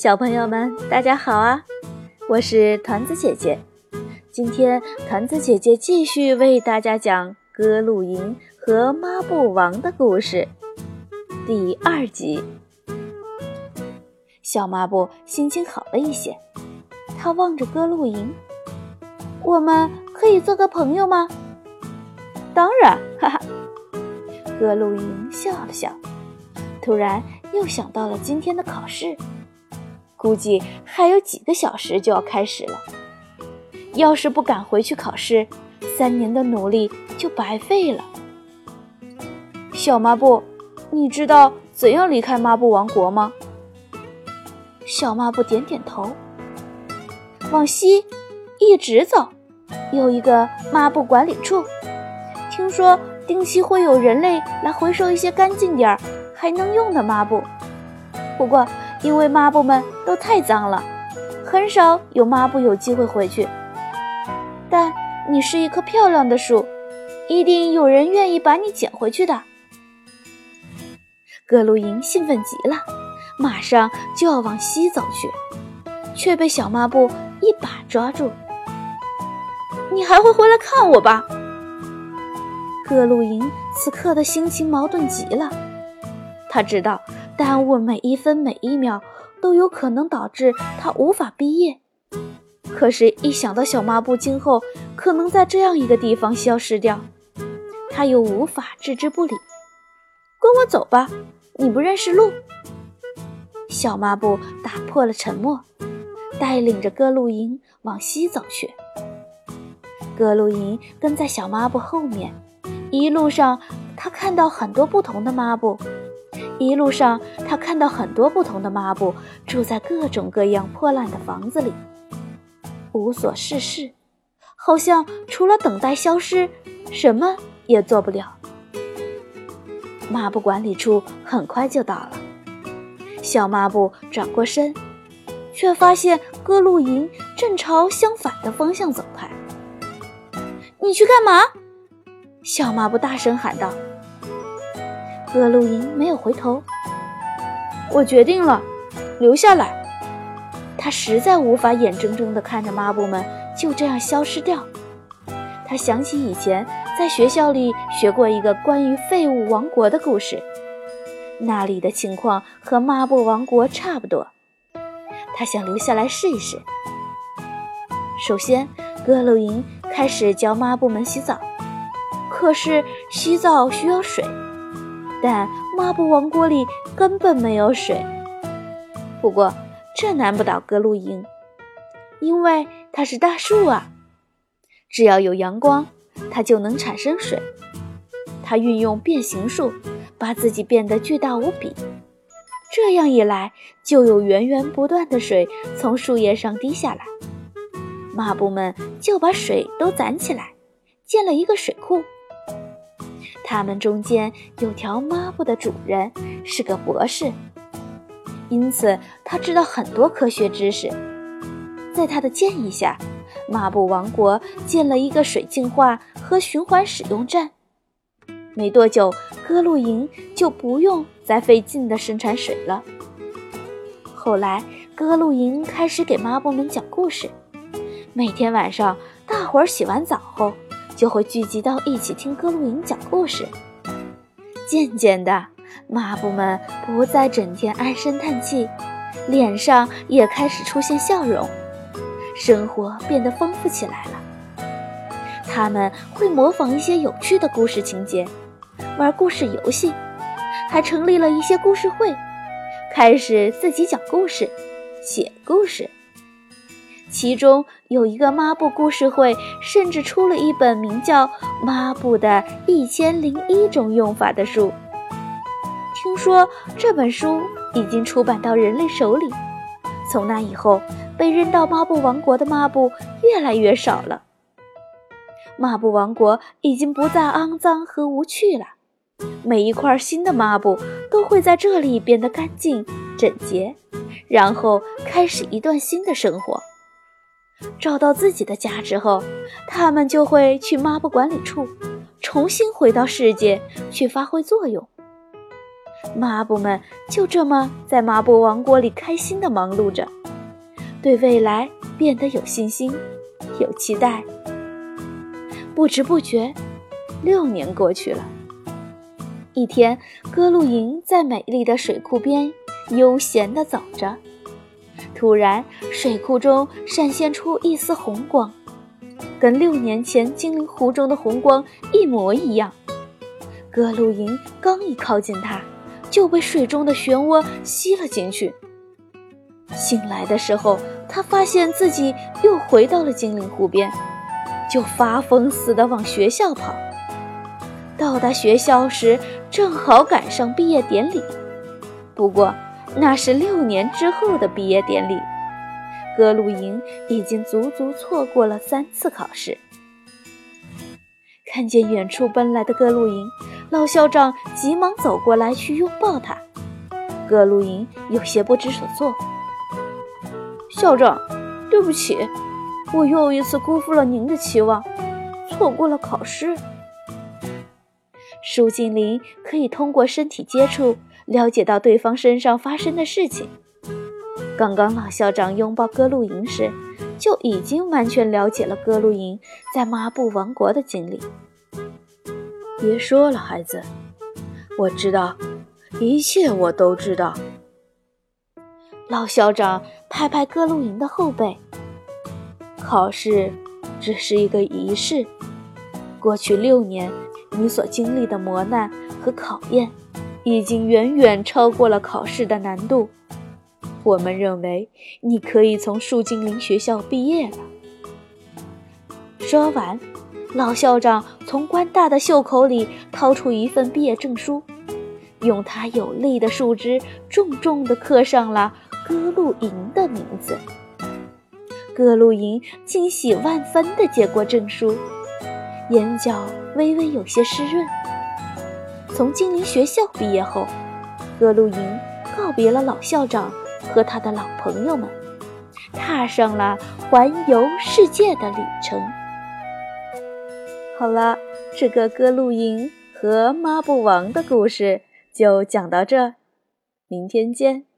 小朋友们，大家好啊！我是团子姐姐。今天团子姐姐继续为大家讲歌露营和抹布王的故事，第二集。小抹布心情好了一些，他望着歌露营：“我们可以做个朋友吗？”“当然！”哈哈。歌露营笑了笑，突然又想到了今天的考试。估计还有几个小时就要开始了。要是不赶回去考试，三年的努力就白费了。小抹布，你知道怎样离开抹布王国吗？小抹布点点头。往西，一直走，有一个抹布管理处。听说定期会有人类来回收一些干净点儿还能用的抹布。不过。因为抹布们都太脏了，很少有抹布有机会回去。但你是一棵漂亮的树，一定有人愿意把你捡回去的。格鲁因兴奋极了，马上就要往西走去，却被小抹布一把抓住。你还会回来看我吧？格鲁因此刻的心情矛盾极了，他知道。耽误每一分每一秒都有可能导致他无法毕业。可是，一想到小抹布今后可能在这样一个地方消失掉，他又无法置之不理。跟我走吧，你不认识路。小抹布打破了沉默，带领着歌露营往西走去。歌露营跟在小抹布后面，一路上他看到很多不同的抹布。一路上，他看到很多不同的抹布住在各种各样破烂的房子里，无所事事，好像除了等待消失，什么也做不了。抹布管理处很快就到了，小抹布转过身，却发现各露营正朝相反的方向走开。你去干嘛？小抹布大声喊道。格鲁因没有回头。我决定了，留下来。他实在无法眼睁睁地看着抹布们就这样消失掉。他想起以前在学校里学过一个关于废物王国的故事，那里的情况和抹布王国差不多。他想留下来试一试。首先，格鲁因开始教抹布们洗澡，可是洗澡需要水。但抹布王国里根本没有水。不过这难不倒格鲁因，因为它是大树啊！只要有阳光，它就能产生水。它运用变形术，把自己变得巨大无比。这样一来，就有源源不断的水从树叶上滴下来。抹布们就把水都攒起来，建了一个水库。他们中间有条抹布的主人是个博士，因此他知道很多科学知识。在他的建议下，抹布王国建了一个水净化和循环使用站。没多久，歌露营就不用再费劲地生产水了。后来，歌露营开始给抹布们讲故事。每天晚上，大伙儿洗完澡后。就会聚集到一起听歌露营讲故事。渐渐的，抹布们不再整天唉声叹气，脸上也开始出现笑容，生活变得丰富起来了。他们会模仿一些有趣的故事情节，玩故事游戏，还成立了一些故事会，开始自己讲故事、写故事。其中有一个抹布故事会，甚至出了一本名叫《抹布的一千零一种用法》的书。听说这本书已经出版到人类手里。从那以后，被扔到抹布王国的抹布越来越少了。抹布王国已经不再肮脏和无趣了。每一块新的抹布都会在这里变得干净整洁，然后开始一段新的生活。找到自己的家之后，他们就会去抹布管理处，重新回到世界去发挥作用。抹布们就这么在抹布王国里开心地忙碌着，对未来变得有信心、有期待。不知不觉，六年过去了。一天，歌露营在美丽的水库边悠闲地走着，突然，水库中闪现出一丝红光，跟六年前精灵湖中的红光一模一样。歌露营刚一靠近它，就被水中的漩涡吸了进去。醒来的时候，他发现自己又回到了精灵湖边，就发疯似的往学校跑。到达学校时，正好赶上毕业典礼。不过，那是六年之后的毕业典礼，格鲁营已经足足错过了三次考试。看见远处奔来的格鲁营，老校长急忙走过来去拥抱他。格鲁营有些不知所措。校长，对不起，我又一次辜负了您的期望，错过了考试。树精灵可以通过身体接触了解到对方身上发生的事情。刚刚老校长拥抱歌露营时，就已经完全了解了歌露营在抹布王国的经历。别说了，孩子，我知道，一切我都知道。老校长拍拍歌露营的后背。考试只是一个仪式。过去六年。你所经历的磨难和考验，已经远远超过了考试的难度。我们认为你可以从树精灵学校毕业了。说完，老校长从官大的袖口里掏出一份毕业证书，用他有力的树枝重重地刻上了“歌露营”的名字。歌露营惊喜万分地接过证书。眼角微微有些湿润。从精灵学校毕业后，格鲁营告别了老校长和他的老朋友们，踏上了环游世界的旅程。好了，这个歌露营和抹布王的故事就讲到这，明天见。